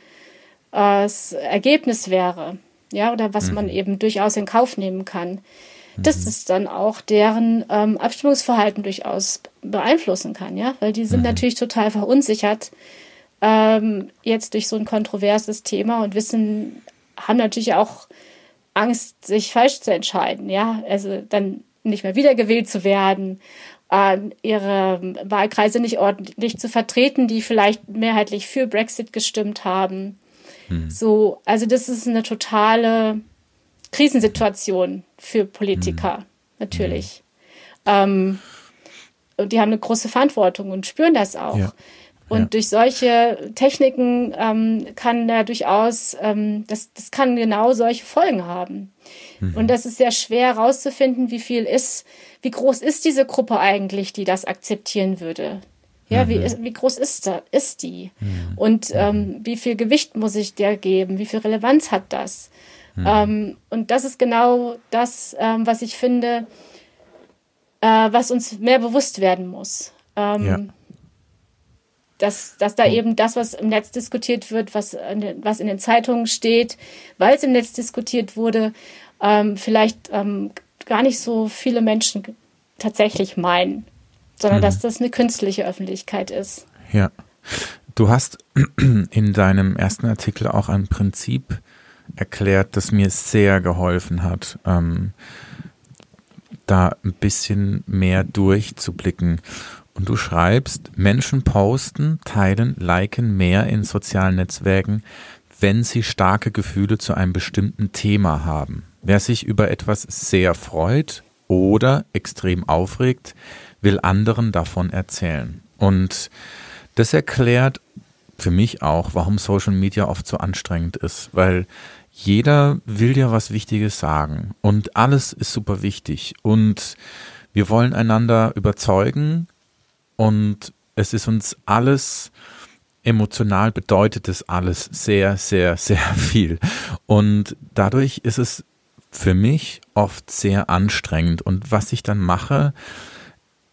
äh, Ergebnis wäre, ja, oder was mhm. man eben durchaus in Kauf nehmen kann. Dass das dann auch deren ähm, Abstimmungsverhalten durchaus beeinflussen kann, ja, weil die sind mhm. natürlich total verunsichert ähm, jetzt durch so ein kontroverses Thema und wissen, haben natürlich auch Angst, sich falsch zu entscheiden, ja, also dann nicht mehr wiedergewählt zu werden, äh, ihre Wahlkreise nicht ordentlich zu vertreten, die vielleicht mehrheitlich für Brexit gestimmt haben. Hm. So, also das ist eine totale Krisensituation für Politiker, hm. natürlich. Hm. Ähm, und die haben eine große Verantwortung und spüren das auch. Ja. Und ja. durch solche Techniken ähm, kann da durchaus, ähm, das, das kann genau solche Folgen haben. Mhm. Und das ist sehr schwer herauszufinden, wie viel ist, wie groß ist diese Gruppe eigentlich, die das akzeptieren würde. Ja, mhm. wie, wie groß ist, da, ist die? Mhm. Und ähm, wie viel Gewicht muss ich der geben? Wie viel Relevanz hat das? Mhm. Ähm, und das ist genau das, ähm, was ich finde, äh, was uns mehr bewusst werden muss. Ähm, ja. Dass, dass da eben das, was im Netz diskutiert wird, was, was in den Zeitungen steht, weil es im Netz diskutiert wurde, ähm, vielleicht ähm, gar nicht so viele Menschen tatsächlich meinen, sondern mhm. dass das eine künstliche Öffentlichkeit ist. Ja. Du hast [clears throat] in deinem ersten Artikel auch ein Prinzip erklärt, das mir sehr geholfen hat, ähm, da ein bisschen mehr durchzublicken. Und du schreibst, Menschen posten, teilen, liken mehr in sozialen Netzwerken, wenn sie starke Gefühle zu einem bestimmten Thema haben. Wer sich über etwas sehr freut oder extrem aufregt, will anderen davon erzählen. Und das erklärt für mich auch, warum Social Media oft so anstrengend ist, weil jeder will ja was Wichtiges sagen und alles ist super wichtig und wir wollen einander überzeugen und es ist uns alles emotional bedeutet es alles sehr, sehr, sehr [laughs] viel. Und dadurch ist es für mich oft sehr anstrengend. Und was ich dann mache,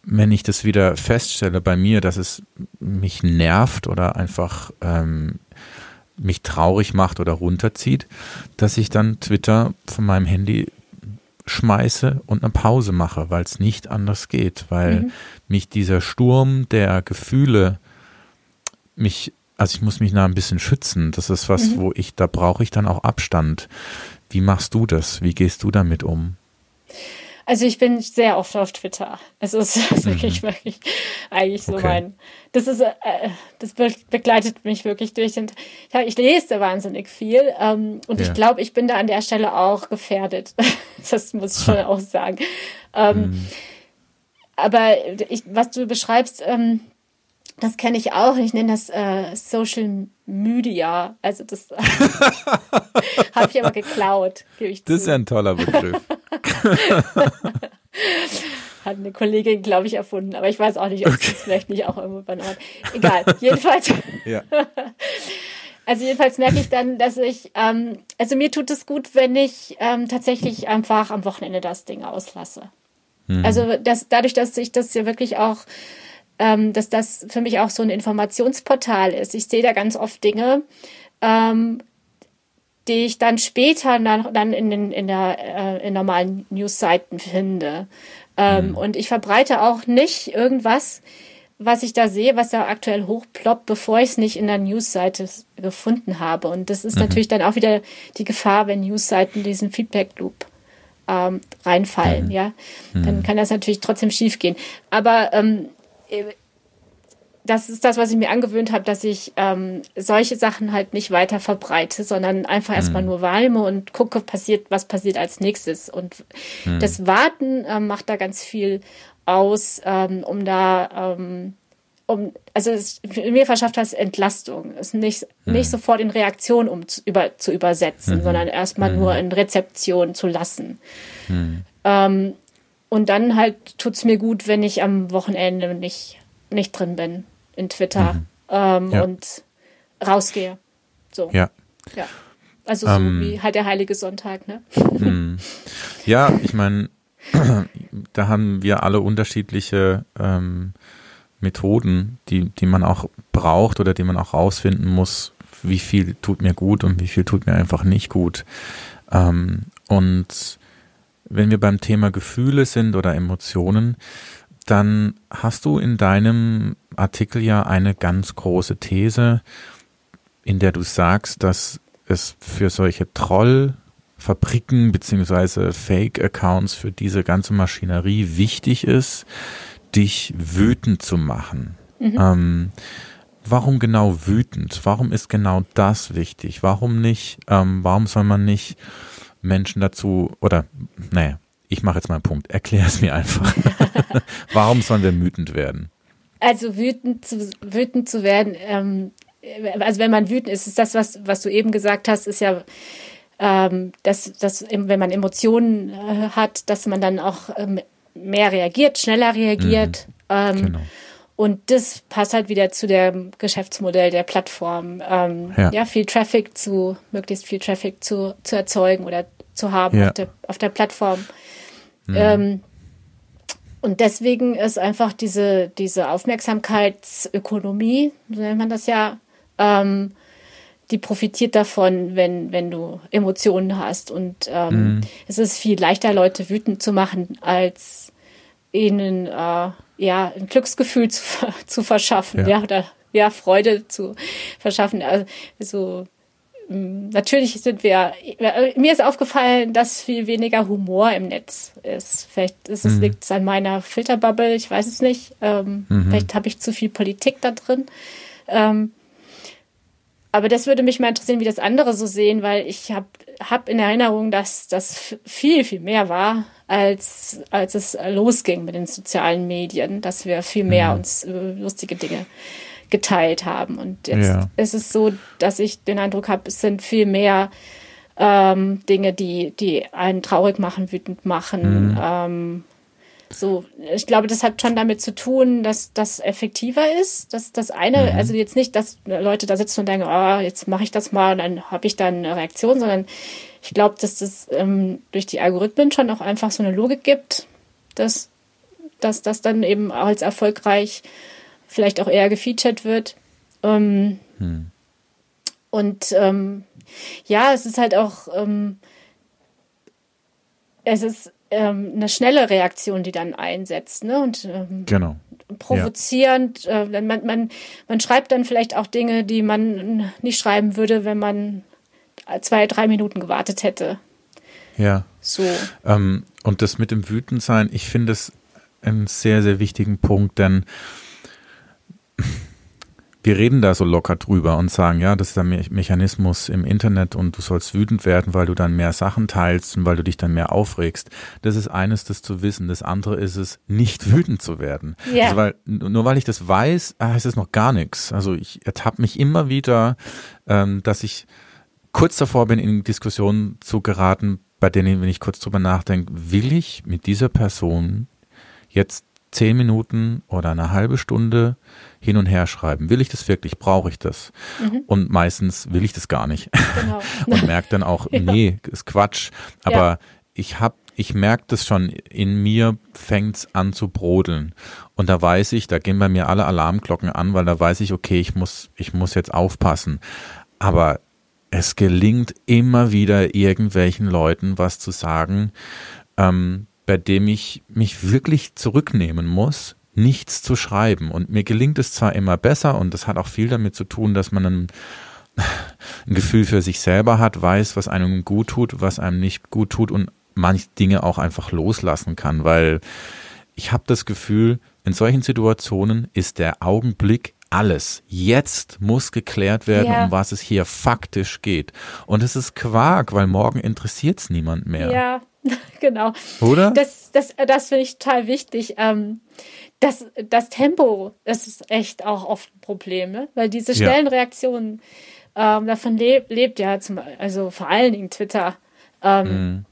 wenn ich das wieder feststelle bei mir, dass es mich nervt oder einfach ähm, mich traurig macht oder runterzieht, dass ich dann Twitter von meinem Handy schmeiße und eine Pause mache, weil es nicht anders geht, weil mhm. mich dieser Sturm der Gefühle mich, also ich muss mich da ein bisschen schützen. Das ist was, mhm. wo ich, da brauche ich dann auch Abstand. Wie machst du das? Wie gehst du damit um? Also ich bin sehr oft auf Twitter. Es ist [laughs] mhm. wirklich, wirklich eigentlich so okay. mein. Das ist, äh, das begleitet mich wirklich durch den. Ja, ich lese wahnsinnig viel ähm, und ja. ich glaube, ich bin da an der Stelle auch gefährdet. [laughs] das muss ich schon auch sagen. Ähm, mhm. Aber ich, was du beschreibst, ähm, das kenne ich auch. Ich nenne das äh, Social Media. Also das [laughs] habe ich aber geklaut, gebe ich Das zu. ist ja ein toller Begriff. [laughs] Hat eine Kollegin, glaube ich, erfunden. Aber ich weiß auch nicht, ob okay. es vielleicht nicht auch irgendwo bei Ort. Egal. Jedenfalls. ja. [laughs] Also jedenfalls merke ich dann, dass ich, ähm, also mir tut es gut, wenn ich ähm, tatsächlich einfach am Wochenende das Ding auslasse. Mhm. Also das, dadurch, dass ich das ja wirklich auch ähm, dass das für mich auch so ein Informationsportal ist. Ich sehe da ganz oft Dinge, ähm, die ich dann später dann, dann in, den, in, der, äh, in normalen Newsseiten finde. Ähm, mhm. Und ich verbreite auch nicht irgendwas, was ich da sehe, was da aktuell hochploppt, bevor ich es nicht in der Newsseite gefunden habe. Und das ist mhm. natürlich dann auch wieder die Gefahr, wenn Newsseiten diesen Feedback-Loop ähm, reinfallen, mhm. ja. Dann mhm. kann das natürlich trotzdem schiefgehen. Aber ähm, das ist das, was ich mir angewöhnt habe, dass ich ähm, solche Sachen halt nicht weiter verbreite, sondern einfach mhm. erstmal nur wahrnehme und gucke, passiert, was passiert als nächstes. Und mhm. das Warten ähm, macht da ganz viel aus, ähm, um da, ähm, um, also es, mir verschafft das Entlastung, es nicht, mhm. nicht sofort in Reaktion um zu, über, zu übersetzen, mhm. sondern erstmal nur mhm. in Rezeption zu lassen. Mhm. Ähm, und dann halt tut es mir gut, wenn ich am Wochenende nicht, nicht drin bin in Twitter mhm. ähm, ja. und rausgehe. So. Ja. Ja. Also so ähm, wie halt der Heilige Sonntag, ne? Mhm. Ja, ich meine, [clears throat] da haben wir alle unterschiedliche ähm, Methoden, die, die man auch braucht oder die man auch rausfinden muss, wie viel tut mir gut und wie viel tut mir einfach nicht gut. Ähm, und wenn wir beim Thema Gefühle sind oder Emotionen, dann hast du in deinem Artikel ja eine ganz große These, in der du sagst, dass es für solche Trollfabriken beziehungsweise Fake-Accounts für diese ganze Maschinerie wichtig ist, dich wütend zu machen. Mhm. Ähm, warum genau wütend? Warum ist genau das wichtig? Warum nicht? Ähm, warum soll man nicht Menschen dazu, oder naja, ich mache jetzt mal einen Punkt, erklär es mir einfach. [laughs] Warum sollen wir wütend werden? Also wütend zu, wütend zu werden, ähm, also wenn man wütend ist, ist das, was, was du eben gesagt hast, ist ja, ähm, dass, dass wenn man Emotionen äh, hat, dass man dann auch ähm, mehr reagiert, schneller reagiert. Mhm. Ähm, genau. Und das passt halt wieder zu dem Geschäftsmodell der Plattform. Ähm, ja. ja. viel Traffic zu, möglichst viel Traffic zu, zu erzeugen oder zu haben ja. auf, der, auf der Plattform. Mhm. Ähm, und deswegen ist einfach diese, diese Aufmerksamkeitsökonomie, so nennt man das ja, ähm, die profitiert davon, wenn, wenn du Emotionen hast. Und ähm, mhm. es ist viel leichter, Leute wütend zu machen, als ihnen äh, ja ein Glücksgefühl zu, [laughs] zu verschaffen, ja. ja, oder ja, Freude zu verschaffen. Also mm, natürlich sind wir, mir ist aufgefallen, dass viel weniger Humor im Netz ist. Vielleicht ist es mhm. liegt es an meiner Filterbubble, ich weiß es nicht. Ähm, mhm. Vielleicht habe ich zu viel Politik da drin. Ähm, aber das würde mich mal interessieren, wie das andere so sehen, weil ich habe hab in Erinnerung, dass das viel, viel mehr war, als, als es losging mit den sozialen Medien, dass wir viel mehr mhm. uns lustige Dinge geteilt haben. Und jetzt ja. ist es so, dass ich den Eindruck habe, es sind viel mehr ähm, Dinge, die, die einen traurig machen, wütend machen, mhm. ähm, so, ich glaube, das hat schon damit zu tun, dass das effektiver ist. Dass das eine, mhm. also jetzt nicht, dass Leute da sitzen und denken, oh, jetzt mache ich das mal und dann habe ich dann eine Reaktion, sondern ich glaube, dass das ähm, durch die Algorithmen schon auch einfach so eine Logik gibt, dass, dass das dann eben als erfolgreich vielleicht auch eher gefeatured wird. Ähm, mhm. Und ähm, ja, es ist halt auch, ähm, es ist ähm, eine schnelle Reaktion, die dann einsetzt. Ne? Und ähm, genau. provozierend. Ja. Äh, man, man, man schreibt dann vielleicht auch Dinge, die man nicht schreiben würde, wenn man zwei, drei Minuten gewartet hätte. Ja. So. Ähm, und das mit dem Wütendsein, ich finde es einen sehr, sehr wichtigen Punkt, denn wir reden da so locker drüber und sagen, ja, das ist ein Me Mechanismus im Internet und du sollst wütend werden, weil du dann mehr Sachen teilst und weil du dich dann mehr aufregst. Das ist eines, das zu wissen. Das andere ist es, nicht wütend zu werden. Ja. Also weil, nur weil ich das weiß, heißt es noch gar nichts. Also ich ertappe mich immer wieder, ähm, dass ich kurz davor bin, in Diskussionen zu geraten, bei denen, wenn ich kurz drüber nachdenke, will ich mit dieser Person jetzt zehn Minuten oder eine halbe Stunde hin und her schreiben. Will ich das wirklich? Brauche ich das? Mhm. Und meistens will ich das gar nicht. Genau. [laughs] und merke dann auch, [laughs] ja. nee, ist Quatsch. Aber ja. ich habe ich merke das schon, in mir fängt's an zu brodeln. Und da weiß ich, da gehen bei mir alle Alarmglocken an, weil da weiß ich, okay, ich muss, ich muss jetzt aufpassen. Aber es gelingt immer wieder irgendwelchen Leuten was zu sagen, ähm, bei dem ich mich wirklich zurücknehmen muss, nichts zu schreiben. Und mir gelingt es zwar immer besser und das hat auch viel damit zu tun, dass man ein, [laughs] ein Gefühl für sich selber hat, weiß, was einem gut tut, was einem nicht gut tut und manche Dinge auch einfach loslassen kann, weil ich habe das Gefühl, in solchen Situationen ist der Augenblick alles. Jetzt muss geklärt werden, ja. um was es hier faktisch geht. Und es ist Quark, weil morgen interessiert es niemand mehr. Ja, [laughs] genau. Oder? Das, das, das finde ich total wichtig. Ähm, das, das Tempo, das ist echt auch oft ein Problem, ne? weil diese schnellen ja. Reaktionen, ähm, davon leb, lebt ja zum, also vor allen Dingen Twitter. Ähm, mhm.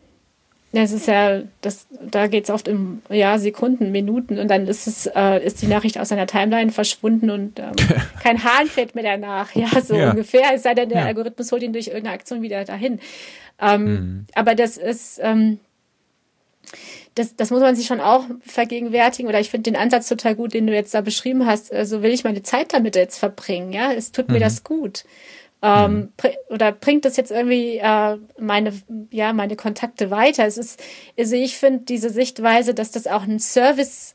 Das ist ja, das, da geht es oft um ja, Sekunden, Minuten und dann ist es, äh, ist die Nachricht aus seiner Timeline verschwunden und ähm, [laughs] kein Hahn fällt mehr danach. Ja, so ja. ungefähr. Es sei denn, der ja. Algorithmus holt ihn durch irgendeine Aktion wieder dahin. Ähm, mhm. Aber das ist, ähm, das, das muss man sich schon auch vergegenwärtigen. Oder ich finde den Ansatz total gut, den du jetzt da beschrieben hast. Also will ich meine Zeit damit jetzt verbringen, ja? Es tut mhm. mir das gut. Ähm, mhm. oder bringt das jetzt irgendwie äh, meine, ja, meine Kontakte weiter? Es ist, also ich finde diese Sichtweise, dass das auch ein Service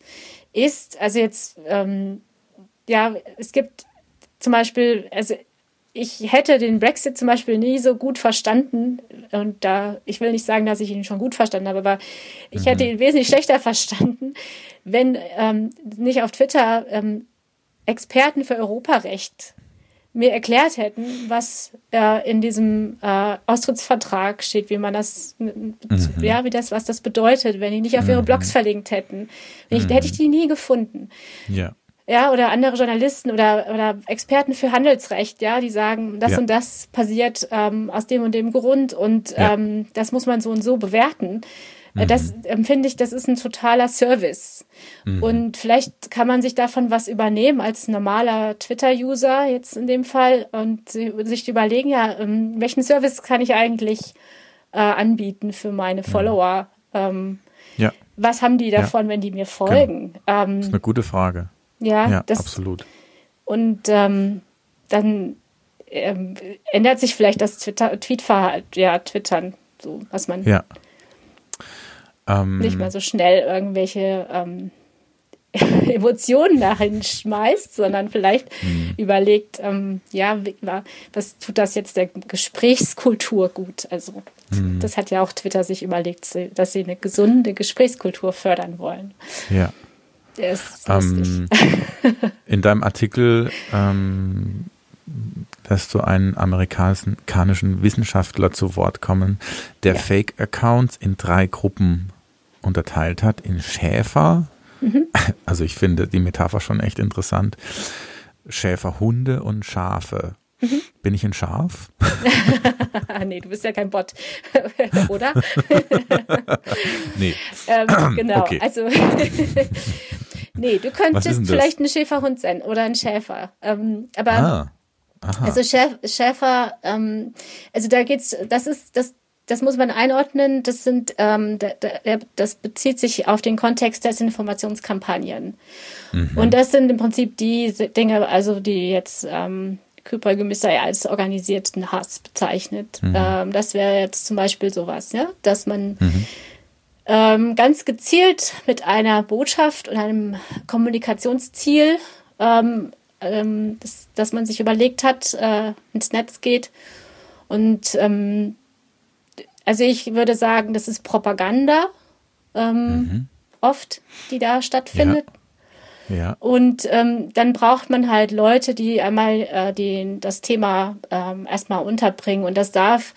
ist. Also jetzt, ähm, ja, es gibt zum Beispiel, also ich hätte den Brexit zum Beispiel nie so gut verstanden. Und da, ich will nicht sagen, dass ich ihn schon gut verstanden habe, aber ich mhm. hätte ihn wesentlich schlechter verstanden, wenn ähm, nicht auf Twitter ähm, Experten für Europarecht mir erklärt hätten, was äh, in diesem äh, Austrittsvertrag steht, wie man das, mhm. ja, wie das, was das bedeutet, wenn die nicht auf ihre mhm. Blogs verlinkt hätten. Ich, mhm. Hätte ich die nie gefunden. Ja ja, oder andere Journalisten oder, oder Experten für Handelsrecht, ja, die sagen, das ja. und das passiert ähm, aus dem und dem Grund und ja. ähm, das muss man so und so bewerten. Mhm. Das empfinde ich, das ist ein totaler Service. Mhm. Und vielleicht kann man sich davon was übernehmen als normaler Twitter-User jetzt in dem Fall und sich überlegen, ja, ähm, welchen Service kann ich eigentlich äh, anbieten für meine Follower? Ähm, ja. Was haben die davon, ja. wenn die mir folgen? Genau. Ähm, das ist eine gute Frage. Ja, ja das, absolut. Und ähm, dann ähm, ändert sich vielleicht das Twitter, Tweetverhalten, ja, Twittern, so was man ja. ähm, nicht mehr so schnell irgendwelche ähm, [laughs] Emotionen dahin schmeißt, sondern vielleicht mhm. überlegt, ähm, ja, was tut das jetzt der Gesprächskultur gut? Also mhm. das hat ja auch Twitter sich überlegt, dass sie eine gesunde Gesprächskultur fördern wollen. Ja. Der ist ähm, in deinem Artikel ähm, lässt du einen amerikanischen Wissenschaftler zu Wort kommen, der ja. Fake-Accounts in drei Gruppen unterteilt hat, in Schäfer, mhm. also ich finde die Metapher schon echt interessant, Schäferhunde und Schafe. Mhm. Bin ich ein Schaf? [laughs] nee, du bist ja kein Bot, [laughs] oder? [laughs] nee. Ähm, [clears throat] genau, okay. also nee, du könntest vielleicht ein Schäferhund sein oder ein Schäfer. Ähm, aber ah. also Schäf Schäfer, ähm, also da geht's, das ist, das, das muss man einordnen. Das sind, ähm, das bezieht sich auf den Kontext des Informationskampagnen. Mhm. Und das sind im Prinzip die Dinge, also die jetzt ähm, Küper Gemissei als organisierten Hass bezeichnet. Mhm. Ähm, das wäre jetzt zum Beispiel sowas, ja, dass man mhm. ähm, ganz gezielt mit einer Botschaft und einem Kommunikationsziel, ähm, ähm das, dass man sich überlegt hat, äh, ins Netz geht. Und ähm, also ich würde sagen, das ist Propaganda ähm, mhm. oft, die da stattfindet. Ja. Ja. Und ähm, dann braucht man halt Leute, die einmal äh, den, das Thema ähm, erstmal unterbringen. Und das darf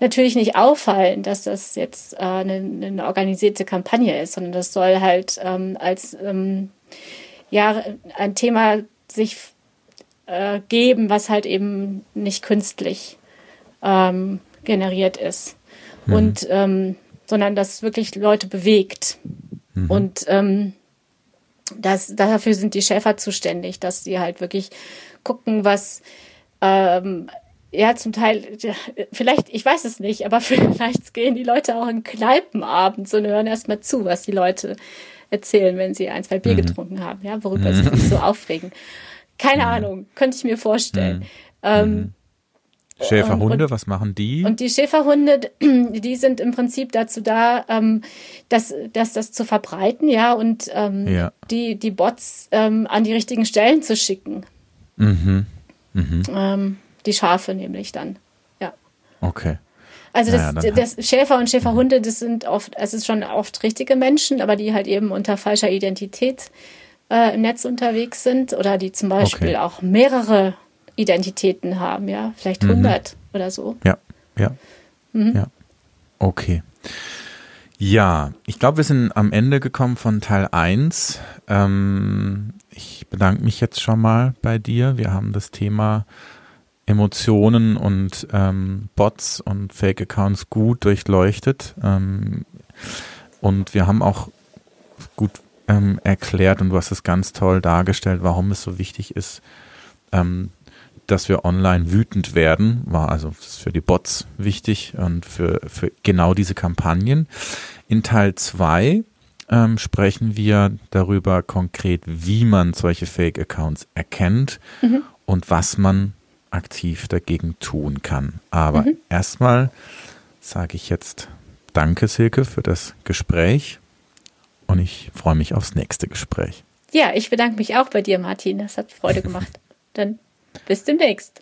natürlich nicht auffallen, dass das jetzt äh, eine, eine organisierte Kampagne ist, sondern das soll halt ähm, als ähm, ja, ein Thema sich äh, geben, was halt eben nicht künstlich ähm, generiert ist. Mhm. Und ähm, sondern das wirklich Leute bewegt. Mhm. Und ähm, das, dafür sind die Schäfer zuständig, dass sie halt wirklich gucken, was ähm, ja zum Teil, vielleicht, ich weiß es nicht, aber [laughs] vielleicht gehen die Leute auch in Kneipen abends und hören erstmal zu, was die Leute erzählen, wenn sie ein, zwei Bier mhm. getrunken haben, ja, worüber mhm. sie sich so aufregen. Keine mhm. Ahnung, könnte ich mir vorstellen. Mhm. Ähm, mhm. Schäferhunde, und, was machen die? Und die Schäferhunde, [clears throat] die sind im Prinzip dazu da, ähm, das, das, das zu verbreiten, ja, und ähm, ja. Die, die Bots ähm, an die richtigen Stellen zu schicken. Mhm. Mhm. Ähm, die Schafe nämlich dann, ja. Okay. Also das, naja, das Schäfer und Schäferhunde, das sind oft, es ist schon oft richtige Menschen, aber die halt eben unter falscher Identität äh, im Netz unterwegs sind oder die zum Beispiel okay. auch mehrere Identitäten haben, ja, vielleicht 100 mhm. oder so. Ja, ja, mhm. ja. Okay. Ja, ich glaube, wir sind am Ende gekommen von Teil 1. Ähm, ich bedanke mich jetzt schon mal bei dir. Wir haben das Thema Emotionen und ähm, Bots und Fake-Accounts gut durchleuchtet. Ähm, und wir haben auch gut ähm, erklärt und du hast es ganz toll dargestellt, warum es so wichtig ist, ähm, dass wir online wütend werden, war also für die Bots wichtig und für, für genau diese Kampagnen. In Teil 2 ähm, sprechen wir darüber konkret, wie man solche Fake-Accounts erkennt mhm. und was man aktiv dagegen tun kann. Aber mhm. erstmal sage ich jetzt Danke, Silke, für das Gespräch und ich freue mich aufs nächste Gespräch. Ja, ich bedanke mich auch bei dir, Martin. Das hat Freude gemacht. [laughs] Dann bis demnächst.